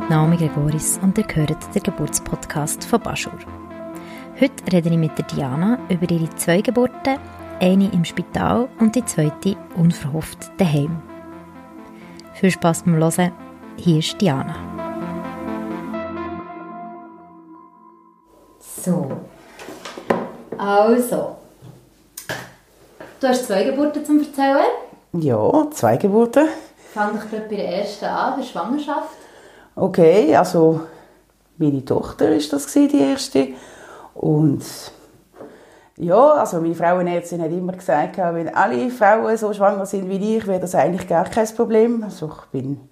bin Naomi Gregoris und ihr hört den Geburtspodcast von Baschur. Heute rede ich mit der Diana über ihre zwei Geburten, eine im Spital und die zweite unverhofft daheim. Viel Spass beim Hören. Hier ist Diana. So. Also. Du hast zwei Geburten zum Erzählen? Ja, zwei Geburten. Fang doch gerade bei der ersten an, der Schwangerschaft. Okay, also meine Tochter ist das die erste und ja, also meine Frauenärztin hat immer gesagt, wenn alle Frauen so schwanger sind wie ich, wäre das eigentlich gar kein Problem. Also ich bin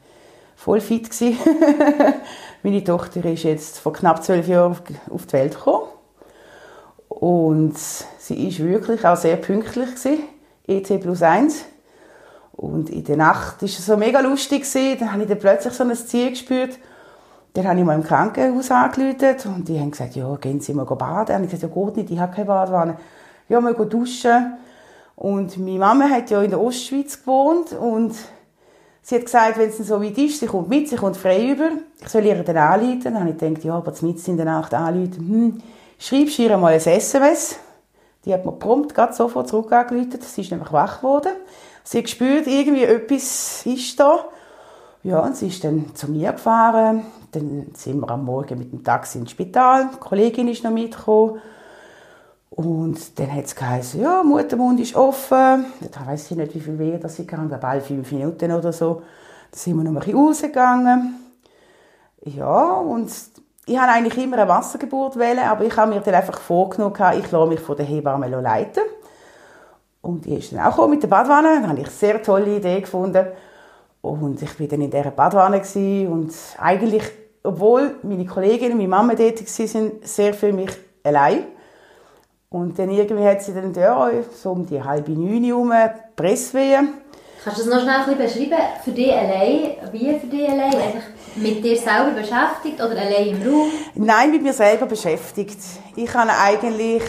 voll fit gewesen. meine Tochter ist jetzt vor knapp zwölf Jahren auf die Welt gekommen und sie ist wirklich auch sehr pünktlich gewesen, ET plus 1. Und in der Nacht war es so mega lustig. Dann habe ich dann plötzlich so ein Ziel gespürt. Dann habe ich mal im Krankenhaus angerufen und die haben gesagt, ja, gehen Sie mal baden. Habe ich gesagt, ja, geht nicht, ich habe keine Badwanne. Ja, mal duschen. Und meine Mama hat ja in der Ostschweiz gewohnt und sie hat gesagt, wenn es so weit ist, sie kommt mit, sie kommt frei über, ich soll ihr dann anrufen. Dann habe ich gedacht, ja, aber mitten in der Nacht anrufen, hm, schreibst ihr mal ein SMS. Die hat mir prompt gerade sofort zurück sie ist nämlich wach geworden. Sie hat gespürt, irgendwie etwas ist da. Ja, und sie ist dann zu mir gefahren. Dann sind wir am Morgen mit dem Taxi ins Spital. Die Kollegin ist noch mitgekommen. Und dann hat es geheißen, ja, Muttermund ist offen. Da weiß ich nicht, wie viel Weh das sie kann, bald fünf Minuten oder so. Da sind wir noch ein bisschen rausgegangen. Ja, und ich habe eigentlich immer eine Wassergeburt wählen, aber ich habe mir dann einfach vorgenommen, ich lasse mich von der Hebamme leiten. Und die ist dann auch mit der Badwanne. Da habe ich eine sehr tolle Idee gefunden. Und ich war dann in dieser Badwanne und eigentlich, obwohl meine Kolleginnen, meine Mama dort waren, sehr für mich allein. Und dann irgendwie hat sie dann da so um die halbe neun herum Presswehen. Kannst du das noch schnell ein bisschen beschreiben? Für dich allein? Wie für dich allein? Einfach mit dir selber beschäftigt oder allein im Raum? Nein, mit mir selber beschäftigt. Ich habe eigentlich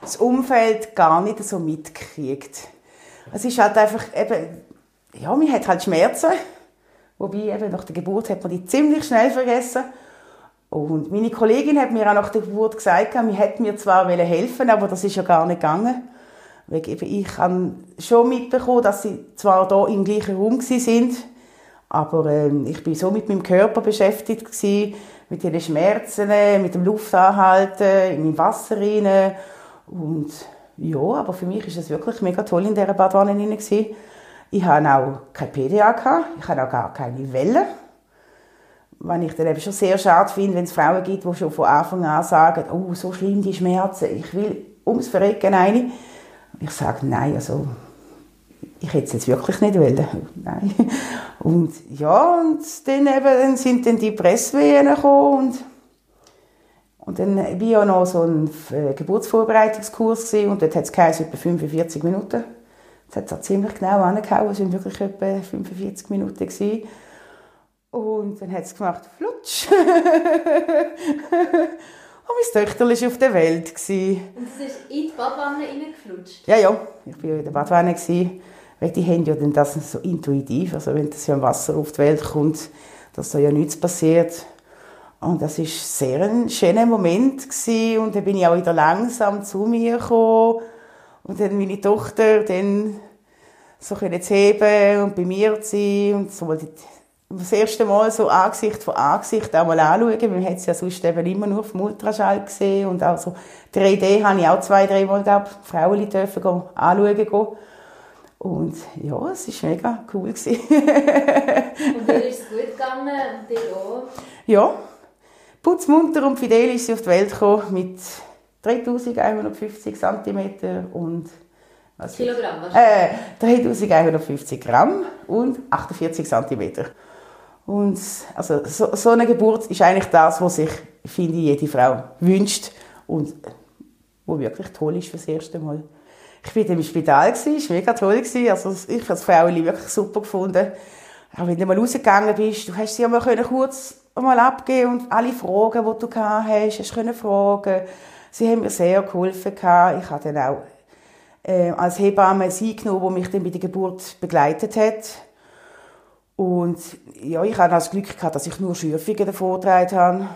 das Umfeld gar nicht so mitgekriegt. Es ist halt einfach eben, ja, man hat halt Schmerzen. Wobei eben nach der Geburt hat man die ziemlich schnell vergessen. Und meine Kollegin hat mir auch nach der Geburt gesagt, man hätte mir zwar helfen aber das ist ja gar nicht gegangen. Weil ich habe schon mitbekommen, dass sie zwar da im gleichen Raum sind, aber ähm, ich bin so mit meinem Körper beschäftigt gewesen, mit den Schmerzen, mit dem Luftanhalten, in meinem Wasser rein und ja, aber für mich ist es wirklich mega toll in dieser Badwanne gewesen. Ich hatte auch keine PDA, gehabt. ich hatte auch gar keine Wellen. Was ich dann eben schon sehr schade finde, wenn es Frauen gibt, die schon von Anfang an sagen, oh, so schlimm die Schmerzen, ich will ums Verrecken eine. Ich sage, nein, also ich hätte es jetzt wirklich nicht wollen. Nein. Und ja, und dann, eben, dann sind dann die Presswehen gekommen und und dann war ja noch so ein äh, Geburtsvorbereitungskurs und dort hat es etwa 45 Minuten. Das hat es ziemlich genau angehauen, es waren wirklich etwa 45 Minuten. Gewesen. Und dann hat es gemacht, flutsch. und mein Töchter war auf der Welt. Gewesen. Und es ist in die Badwanne reingeflutscht? Ja, ja, ich war in der Badwanne. Gewesen. Weil die haben ja dann das so intuitiv, also wenn das ja im Wasser auf die Welt kommt, dass da ja nichts passiert. Und das ist sehr ein schöner Moment gewesen. und dann bin ich auch wieder langsam zu mir gekommen und dann meine Tochter dann so können zu heben und bei mir zu sein und so das erste Mal so Angesicht von Angesicht auch mal anschauen. Man hat es ja sonst eben immer nur auf dem Ultraschall gesehen und auch so 3D habe ich auch zwei, drei Mal gehabt, Frauen dürfen gehen, anschauen gehen. Und ja, es war mega cool. und dir ist es gut gegangen und dir auch? Ja, putzmunter und fidel ist sie auf die Welt gekommen mit 3150 cm und was Kilogramm Äh, 3150 Gramm und 48 cm. Und also, so, so, eine Geburt ist eigentlich das, was sich, finde jede Frau wünscht und wo wirklich toll ist fürs erste Mal. Ich war im Spital, es war mega toll. Also, ich habe das Frau wirklich super gefunden. Auch wenn du mal rausgegangen bist, du hast sie ja mal kurz mal abgeben und alle Fragen, die du gehabt hast, hast können fragen. Sie haben mir sehr geholfen Ich habe dann auch äh, als Hebamme sie genommen, die mich dann bei der Geburt begleitet hat. Und ja, ich hatte das Glück gehabt, dass ich nur Schürfungen davor habe.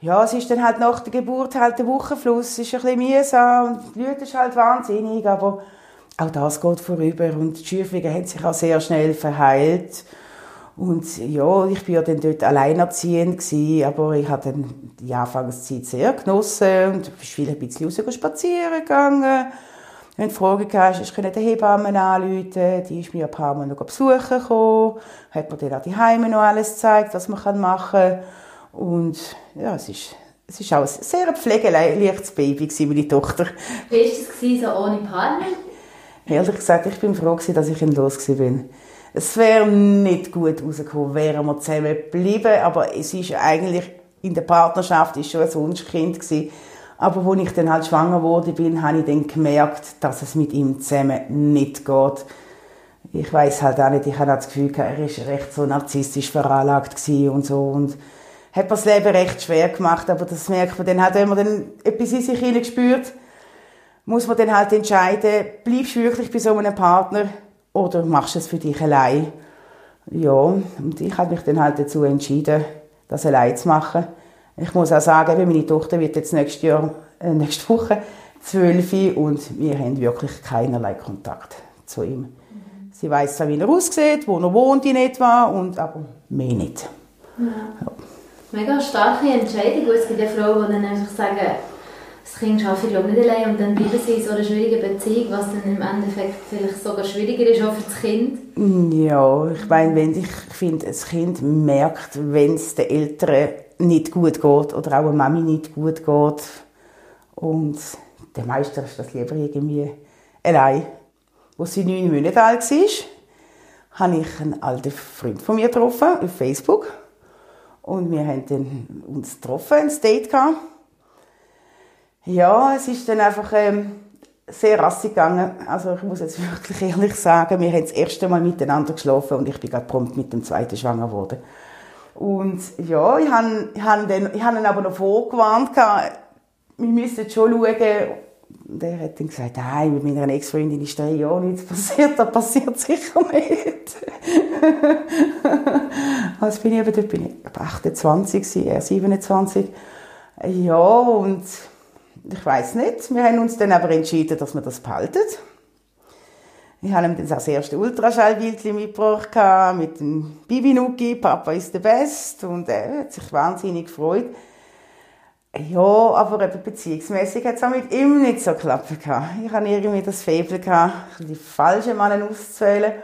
Ja, es ist dann halt nach der Geburt halt der Wochenfluss, ist ein bisschen mühsam und die Blüte ist halt wahnsinnig, aber auch das geht vorüber und die Schürfungen haben sich auch sehr schnell verheilt. Und ja, ich war ja dann dort alleinerziehend gewesen, aber ich habe dann die Anfangszeit sehr genossen und bin viel ein bisschen raus spazieren gegangen. Wenn du Fragen hast, ich konnte die Hebammen anrufen, die ist mir ein paar Mal noch besuchen gekommen, hat mir dann auch die Heime noch alles gezeigt, was man machen kann. Und ja, es ist, es ist auch ein sehr pflegeleichtes Baby gewesen, meine Tochter. Wie war es so ohne Partner? Ehrlich gesagt, ich bin froh dass ich ihn los bin. Es wäre nicht gut rausgekommen, wären wir zusammen geblieben, aber es ist eigentlich in der Partnerschaft ist schon ein Wunschkind gewesen. Aber als ich dann halt schwanger wurde bin, habe ich dann gemerkt, dass es mit ihm zusammen nicht geht. Ich weiß halt auch nicht, ich habe das Gefühl, er ist recht so narzisstisch veranlagt und so und hat mir das Leben recht schwer gemacht, aber das merkt man dann halt, wenn man dann etwas in sich hinein spürt, muss man dann halt entscheiden, bleibst du wirklich bei so einem Partner oder machst du es für dich allein? Ja, und ich habe mich dann halt dazu entschieden, das allein zu machen. Ich muss auch sagen, meine Tochter wird jetzt nächstes Jahr, äh, nächste Woche zwölf und wir haben wirklich keinerlei Kontakt zu ihm. Mhm. Sie weiß zwar, wie er aussieht, wo er wohnt in etwa, und, aber mehr nicht. Ja. Ja. Mega starke Entscheidung. Es gibt ja Frauen, die dann einfach sagen, das Kind schaffe ich glaube nicht allein und dann bleiben sie in so einer schwierigen Beziehung, was dann im Endeffekt vielleicht sogar schwieriger ist auch für das Kind. Ja, ich meine, wenn ich finde, das Kind merkt, wenn es den Eltern nicht gut geht oder auch eine Mami nicht gut geht und der Meister ist das lieber irgendwie allein. Als sie neun Monate alt war, habe ich einen alten Freund von mir getroffen auf Facebook und wir haben uns getroffen, ein Date gehabt ja, es ist dann einfach ähm, sehr rassig gegangen. Also ich muss jetzt wirklich ehrlich sagen, wir haben das erste Mal miteinander geschlafen und ich bin gerade prompt mit dem zweiten schwanger geworden. Und ja, ich habe ich hab ihn aber noch vorgewarnt, wir müssen schon schauen. Und er hat dann gesagt, nein, mit meiner Ex-Freundin ist drei Jahre nichts passiert, das passiert sicher nicht. also bin ich eben, dort bin ich 28, er 27. Ja, und ich weiß nicht. Wir haben uns dann aber entschieden, dass wir das behalten. Ich habe ihm dann das erste Ultraschallbild mitgebracht mit dem Bibi-Nuki, Papa ist der Best und er hat sich wahnsinnig gefreut. Ja, aber eben beziehungsmässig hat es auch mit ihm nicht so geklappt. Ich hatte irgendwie das Faible, die falschen Männer auszuwählen.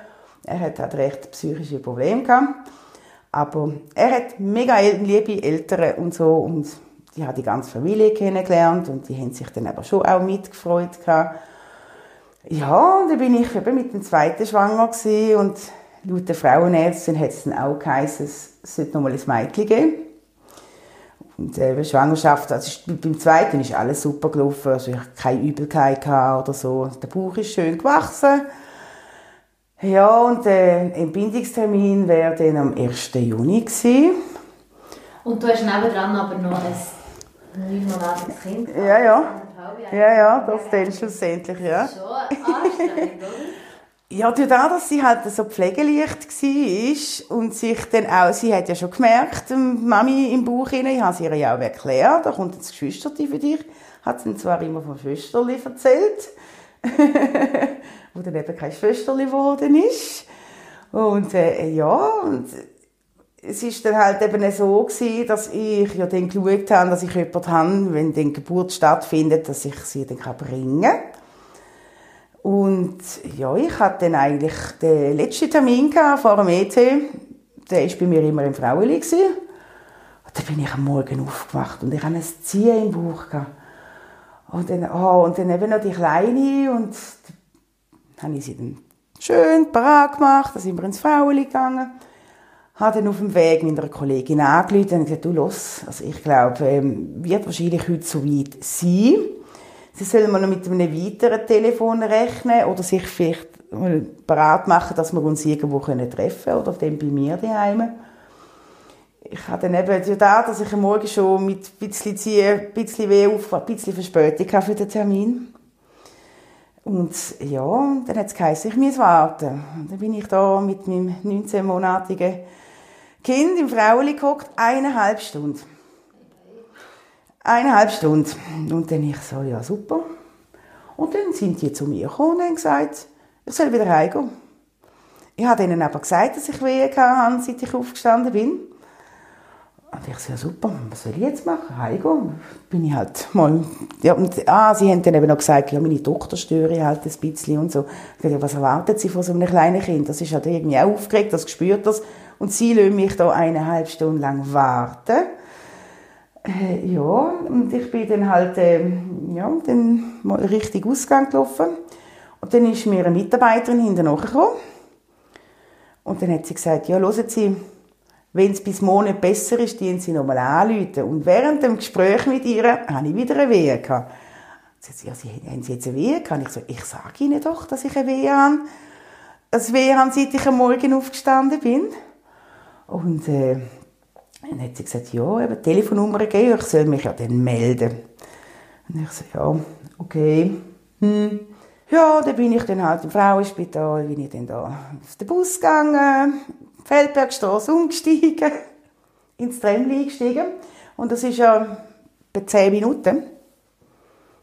Er hat halt recht psychische Probleme. Aber er hat mega liebe Eltern und so und die hat die ganze Familie kennengelernt und die haben sich dann aber schon auch mitgefreut Ja, und dann bin ich eben mit dem zweiten schwanger gewesen und laut der Frauenärztin hat es dann auch geheißen, es sollte noch mal ein Mädchen geben. Und äh, Schwangerschaft, also beim zweiten ist alles super gelaufen, also ich hatte keine Übelkeit oder so. Der Bauch ist schön gewachsen. Ja, und der äh, Entbindungstermin wäre dann am 1. Juni gewesen. Und du hast nebendran aber noch ein neunmonatiges Kind. Ja, ja. Ja, ja, das dann schlussendlich, ja. Schon anstrengend, oder? Ja, dadurch, dass sie halt so pflegeleicht war und sich dann auch, sie hat ja schon gemerkt, Mami im Bauch rein, ich habe sie ihr ja auch erklärt, da kommt das Geschwisterti für dich, hat sie zwar immer von Schwesterli erzählt, wo dann eben kein Schwesterli geworden ist. Und äh, ja, und es ist dann halt eben so gewesen, dass ich ja dann geschaut habe, dass ich jemanden habe, wenn die Geburt stattfindet, dass ich sie dann bringen kann. Und ja, ich hatte dann eigentlich den letzten Termin vor dem ET. Der war bei mir immer im Frauenli. Und dann bin ich am Morgen aufgewacht und ich hatte ein Ziehen im Bauch. Und dann, oh, und dann eben noch die Kleine und dann habe ich sie dann schön parat gemacht, dann sind wir ins Frauenli gegangen habe dann auf dem Weg meiner Kollegin angerufen und gesagt, du los, also ich glaube, ähm, wird wahrscheinlich heute so weit sein. Sie sollen mal noch mit einem weiteren Telefon rechnen oder sich vielleicht mal bereit machen, dass wir uns irgendwo treffen können oder dann bei mir daheim. Ich hatte dann eben da, dass ich am Morgen schon mit ein bisschen Ziehen, ein bisschen weh auf, ein bisschen Verspätung für den Termin. Und ja, dann hat es geheißen, ich muss warten. Und dann bin ich da mit meinem 19-monatigen Kind im Fraueli gehockt, eineinhalb Stunden. Eineinhalb Stunden. Und dann ich so, ja super. Und dann sind die zu mir gekommen und haben gesagt, ich soll wieder heimgehen. Ich habe ihnen aber gesagt, dass ich Wehen hatte, seit ich aufgestanden bin. Und ich so, ja super, was soll ich jetzt machen? Heimgehen? Bin ich halt mal... Ja, und, ah, sie haben dann eben noch gesagt, ja, meine Tochter störe halt ein bisschen und so. Ich dachte, was erwartet sie von so einem kleinen Kind? Das ist halt irgendwie auch aufgeregt, das spürt das. Und sie lassen mich da eineinhalb Stunden lang warten. Äh, ja, und ich bin dann halt, äh, ja, dann mal richtig Ausgang gelaufen. Und dann ist mir eine Mitarbeiterin hinterher gekommen. Und dann hat sie gesagt, ja, hören Sie, wenn es bis Monat besser ist, dienen Sie nochmal anrufen. Und während dem Gespräch mit ihr habe ich wieder eine Wehe gehabt. Sie sagt, ja, Sie, haben Sie jetzt eine Wehe gehabt? Ich so, ich sage Ihnen doch, dass ich eine Wehe habe. Eine Wehe habe, seit ich am Morgen aufgestanden bin. Und äh, dann hat sie gesagt, ja, eben Telefonnummer gegeben, ich soll mich ja dann melden. Und ich so, ja, okay. Hm. Ja, dann bin ich dann halt im Frauenspital, bin ich dann da auf den Bus gegangen, Feldbergstraße umgestiegen, ins Tramli eingestiegen. Und das ist ja bei zehn Minuten.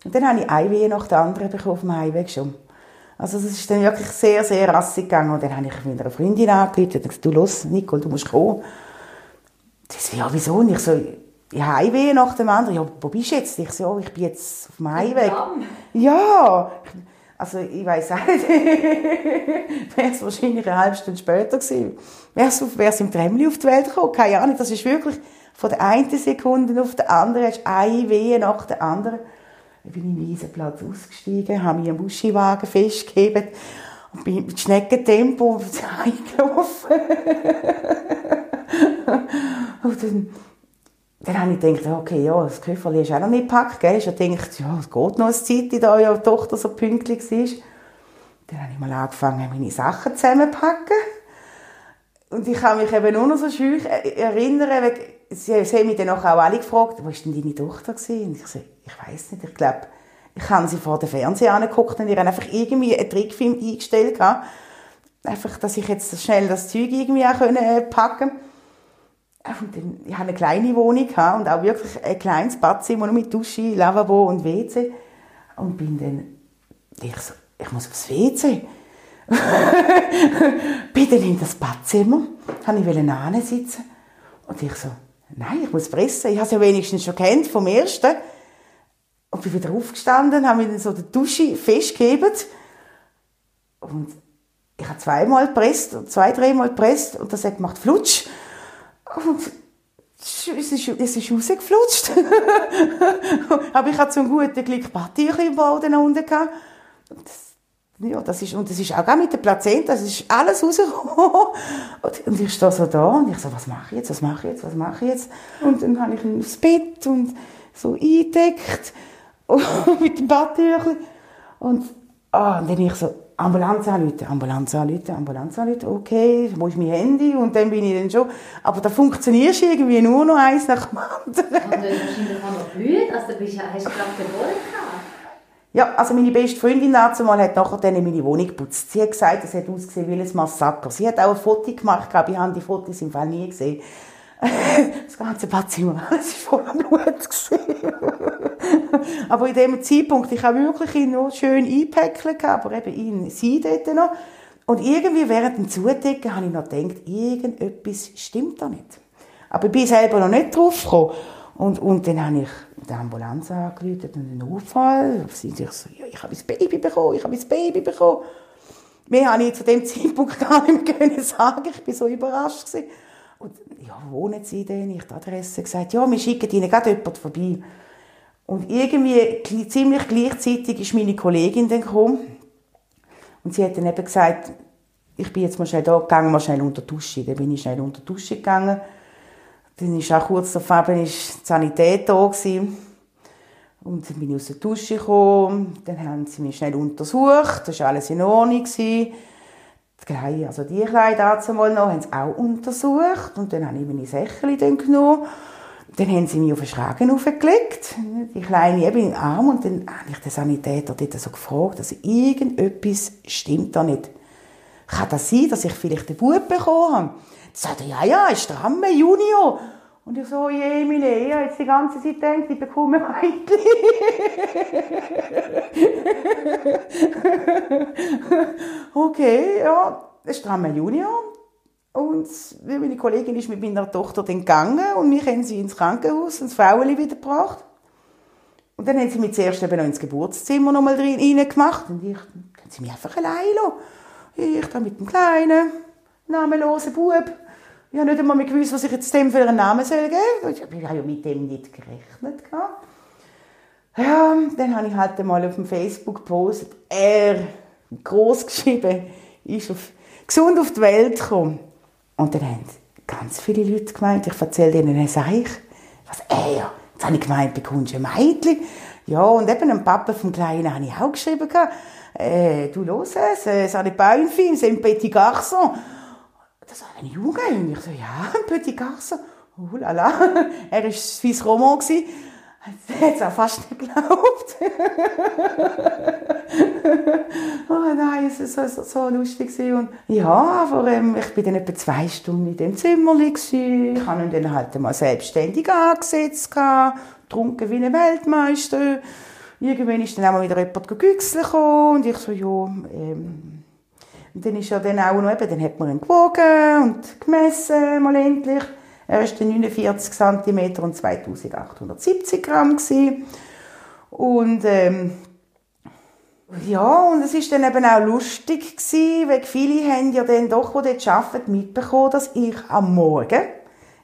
Und dann habe ich eine Wehe nach der anderen bekommen auf dem Heimweg schon. Also es ist dann wirklich sehr, sehr rassig gegangen. Und dann habe ich mit einer Freundin angerufen und gesagt, du los, Nicole, du musst kommen. Sie so, ja, wieso? Und ich so, ich Heimweh nach dem anderen. Ja, wo bist du jetzt? Ich so, ich bin jetzt auf dem Heimweg. Ja, also ich weiß auch nicht, wäre es wahrscheinlich eine halbe Stunde später gewesen. Wäre es im Tremli auf die Welt gekommen? Keine Ahnung, das ist wirklich von der einen Sekunde auf die andere, hast eine Wehe nach der anderen. Ich bin im Wiesenplatz ausgestiegen, habe mich am Buschiwagen festgehebt und bin mit Schneckentempo eingelaufen. und dann, dann habe ich gedacht, okay, ja, das Köfferli ist auch noch nicht gepackt, gell? Ich habe gedacht, ja, es geht noch eine Zeit, da die Tochter so pünktlich war. Dann habe ich mal angefangen, meine Sachen zusammenzupacken. Und ich kann mich eben nur noch so schön erinnern, sie, sie haben mich dann auch alle gefragt, wo war denn deine Tochter? Gewesen? Und ich so, ich weiß nicht, ich glaube, ich habe sie vor dem Fernseher angeguckt und ihr einfach irgendwie einen Trickfilm eingestellt. Gehabt. Einfach, dass ich jetzt schnell das Zeug irgendwie auch äh, packen und dann, ich hatte eine kleine Wohnung und auch wirklich ein kleines Badzimmer mit Dusche, Lavabo und WC. Und bin dann, ich so, ich muss aufs WC. bin dann in das Badzimmer, habe ich sitzen und ich so, nein, ich muss pressen. Ich habe es ja wenigstens schon kennt vom ersten. Und bin wieder aufgestanden, habe mir dann so die Dusche festgehebt. Und ich habe zweimal gepresst, zwei, dreimal gepresst und das hat gemacht Flutsch. Und es ist, es ist rausgeflutscht. Aber ich hatte zum guten Glück Partierchen im Boden unten gehabt. ja, das ist, und das ist auch mit der Plazenta, das ist alles rausgekommen. Und, ich stehe so da und ich so, was mache ich jetzt, was mache ich jetzt, was mache ich jetzt? Und dann habe ich ihn aufs Bett und so eingedeckt mit dem Badtüchli. Und, ah, und dann ich so, Ambulanz anrufen, Ambulanz anrufen, Ambulanz anrufen, okay, wo ist mein Handy? Und dann bin ich dann schon, aber da funktioniert irgendwie nur noch eins nach dem anderen. Und dann wahrscheinlich auch noch blöd, also du bist, hast du gerade Geburt gehabt? Ja, also meine beste Freundin dazu mal hat nachher dann meine Wohnung geputzt. Sie hat gesagt, es hat ausgesehen wie ein Massaker. Sie hat auch ein Foto gemacht, glaube ich, habe die Fotos im Fall nie gesehen. das ganze Badzimmer, es war voller Blut. aber in dem Zeitpunkt, ich habe wirklich noch schön einpäckelt, aber eben ihn, sie dort noch. Und irgendwie während dem Zudecken habe ich noch gedacht, irgendetwas stimmt da nicht. Aber ich bin selber noch nicht drauf gekommen. Und, und dann habe ich die Ambulanz angerufen und einen Unfall. Sie sich so, ja, ich habe ein Baby bekommen, ich habe ein Baby bekommen. Mehr habe ich zu dem Zeitpunkt gar nicht mehr sagen. Ich war so überrascht. Gewesen. Und ja, wo wohnen Sie denn? Ich habe die Adresse gesagt, ja, wir schicken Ihnen gerade jemand vorbei. Und irgendwie ziemlich gleichzeitig ist meine Kollegin dann gekommen. Und sie hat dann eben gesagt, ich bin jetzt mal schnell da, gegangen mal schnell unter die Dusche. Dann bin ich schnell unter die Dusche gegangen. Dann ist auch kurz darauf eben ist die Sanität da gewesen. Und dann bin ich aus der Dusche gekommen. Dann haben sie mich schnell untersucht. Das war alles in Ordnung. Gewesen. Die also die Kleider dazu noch, haben sie auch untersucht. Und dann habe ich meine Sächchen dann genommen dann haben sie mich auf den Schragen aufgelegt, die Kleine eben den Arm, und dann habe ich den Sanitäter dort so gefragt, also irgendetwas stimmt da nicht. Kann das sein, dass ich vielleicht den Bub bekommen habe? Dann sagt er, ja, ja, ist der Junior. Und ich so, je, meine, habe jetzt die ganze Zeit gedacht, ich bekomme ein Okay, ja, das ist der Amme Junior. Und meine Kollegin ist mit meiner Tochter dann gegangen und mich haben sie ins Krankenhaus, ins Frauenli wiedergebracht. Und dann haben sie mich zuerst eben noch ins Geburtszimmer noch mal rein gemacht. Und ich, dann haben sie mich einfach allein lassen. Ich da mit dem kleinen, namenlosen Bub. Ich habe nicht einmal mehr gewusst, was ich jetzt dem für einen Namen geben soll. Ich habe ja mit dem nicht gerechnet. Ja, dann habe ich halt einmal auf dem Facebook gepostet, er, groß geschrieben, ist auf, gesund auf die Welt gekommen. Und dann haben ganz viele Leute gemeint, ich erzähle ihnen ein Seich. Was, er? Jetzt habe ich gemeint, bekommst du ein Mädchen? Ja, und eben ein Papa vom Kleinen habe ich auch geschrieben. Äh, du los es, äh, ça n'est pas une fille, c'est un petit garçon. Das war ein Junge. Und ich so, ja, ein petit garçon. Oh la la. Er war Swiss Roman. Das hat es auch fast nicht geglaubt. oh nein, es war so, so lustig. Und ja, aber ähm, ich war dann etwa zwei Stunden in dem Zimmer. Ich habe ihn dann halt mal selbstständig angesetzt, getrunken wie ein Weltmeister. Irgendwann ist dann auch mal wieder jemand gegüchselt und ich so, ja, ähm, und dann ist er dann auch noch eben, dann hat man ihn gewogen und gemessen, mal endlich. Er war 49 cm und 2870 Gramm. Gewesen. Und, ähm, ja, und es ist dann eben auch lustig gewesen, weil viele haben ja dann doch, die dort arbeiten, mitbekommen, dass ich am Morgen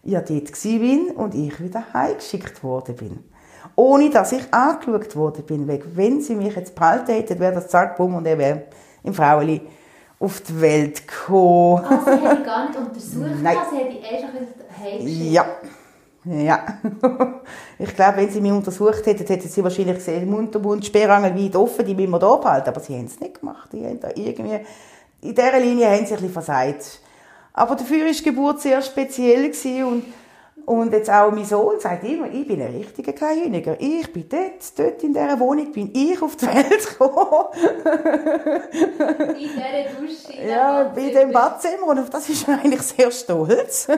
ja dort bin und ich wieder heimgeschickt worden bin. Ohne, dass ich angeschaut worden bin. Weil wenn sie mich jetzt behalten hätten, wäre das zack, bumm, und er wäre im Frauenli auf die Welt gekommen. Ah, sie hätte gar nicht untersucht, Nein. sie hätte einfach wieder Ja. Ja. ich glaube, wenn sie mich untersucht hätten, hätten sie wahrscheinlich gesehen, Mund und Mund, Sperrangel weit offen, die müssen wir da behalten. Aber sie haben es nicht gemacht. Die haben da irgendwie, in dieser Linie haben sie ein bisschen versagt. Aber dafür war die Geburt sehr speziell und und jetzt auch mein Sohn sagt immer, ich bin ein richtiger Kleinhüniger. Ich bin dort, dort in dieser Wohnung, bin ich auf die Welt gekommen. in dieser Dusche. ja, bei dem Badzimmer. Und auf das ist er eigentlich sehr stolz.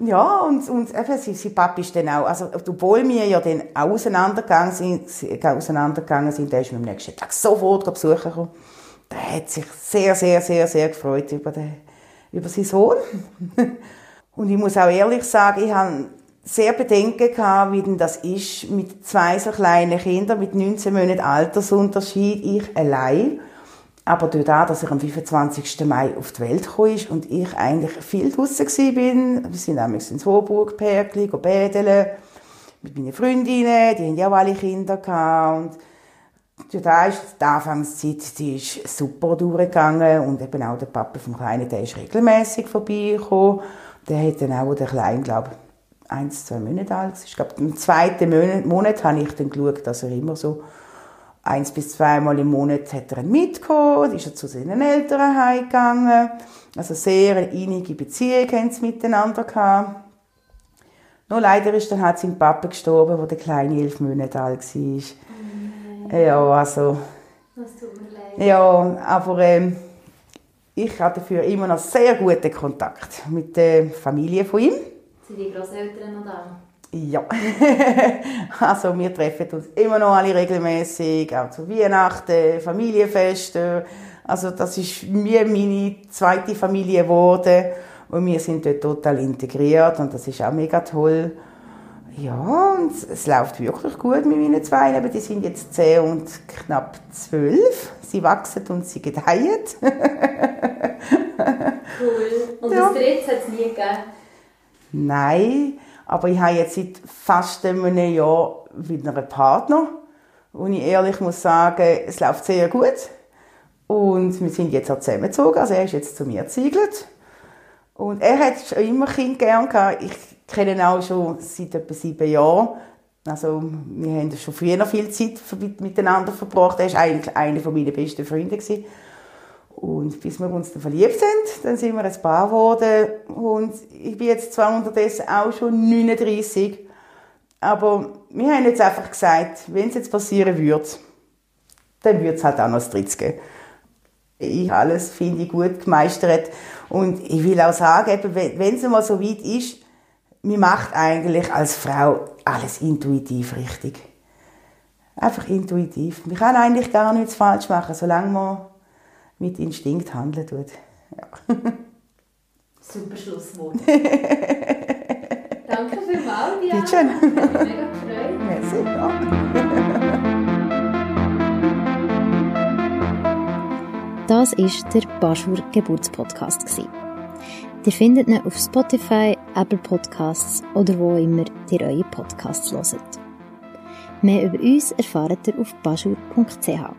ja, und, und eben, sein Papa ist dann auch, also, obwohl wir ja dann auseinandergegangen sind, auseinandergegangen sind, der ist mir am nächsten Tag sofort besuchen gekommen. Der hat sich sehr, sehr, sehr, sehr gefreut über, den, über seinen Sohn. Und ich muss auch ehrlich sagen, ich habe sehr Bedenken gehabt, wie denn das ist, mit zwei so kleinen Kindern, mit 19 Monaten Altersunterschied, ich allein. Aber durch das, dass er am 25. Mai auf die Welt gekommen ist und ich eigentlich viel draussen bin, wir sind nämlich ins Hoburg, Perkli, bädeln, mit meinen Freundinnen, die haben ja auch alle Kinder gehabt. Und durch das ist die Anfangszeit, die ist super durchgegangen und eben auch der Papa vom Kleinen, der ist regelmäßig vorbeigekommen. Der hat dann auch, der Kleine, glaube ich, eins, zwei Monate alt. Ich glaube, im zweiten Monat, Monat habe ich dann geschaut, dass er immer so eins bis zweimal im Monat hat er mitgekommen, ist er zu seinen Eltern heimgegangen. Also sehr eine innige Beziehung haben sie miteinander gehabt. Nur leider ist dann halt sein Papa gestorben, wo der Kleine elf Monate alt war. Oh ja, also... Das tut mir leid. Ja, aber... Ähm, ich habe dafür immer noch sehr guten Kontakt mit der Familie von ihm. Sind die Großeltern noch da? Ja, also wir treffen uns immer noch alle regelmäßig, auch zu Weihnachten, Familienfesten. Also das ist wie meine zweite Familie geworden und wir sind dort total integriert und das ist auch mega toll. Ja, und es läuft wirklich gut mit meinen zwei. Die sind jetzt zehn und knapp zwölf. Sie wachsen und sie gedeihen. cool. Und ja. das dritte hat es nie gegeben? Nein, aber ich habe jetzt seit fast einem Jahr wieder einen Partner. Und ich ehrlich muss sagen, es läuft sehr gut. Und wir sind jetzt auch zusammengezogen. Also er ist jetzt zu mir gezügelt. Und er hat schon immer Kind gern gehabt. Ich kenne ihn auch schon seit etwa sieben Jahren. Also, wir haben schon früher noch viel Zeit miteinander verbracht. Er war eigentlich einer meiner besten Freunde. Gewesen. Und bis wir uns dann verliebt sind, dann sind wir ein Paar geworden. Und ich bin jetzt zwar unterdessen auch schon 39, aber wir haben jetzt einfach gesagt, wenn es jetzt passieren würde, dann würde es halt auch noch das Drittes geben. Ich alles finde ich gut gemeistert. Und ich will auch sagen, wenn es mal so weit ist, man macht eigentlich als Frau alles intuitiv richtig. Einfach intuitiv. Man kann eigentlich gar nichts falsch machen, solange man mit Instinkt handeln tut. Ja. Super Schlusswort. Danke vielmals, Diana. Bitte schön. Mega gefreut. Merci. Ja. Das war der Baschur Geburtspodcast. Ihr findet ihn auf Spotify, Apple Podcasts oder wo immer ihr eure Podcasts hört. Mehr über uns erfahrt ihr auf baschur.ch.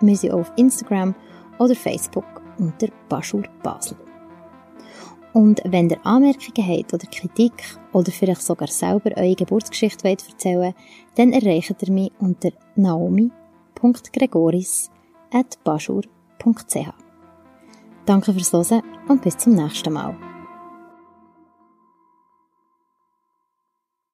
Wir sind auch auf Instagram oder Facebook unter Baschur Basel. Und wenn ihr Anmerkungen habt oder Kritik oder vielleicht sogar selber eure Geburtsgeschichte wollt erzählen dann erreicht ihr mich unter naomi.gregoris.baschur.ch. Danke fürs Hören und bis zum nächsten Mal.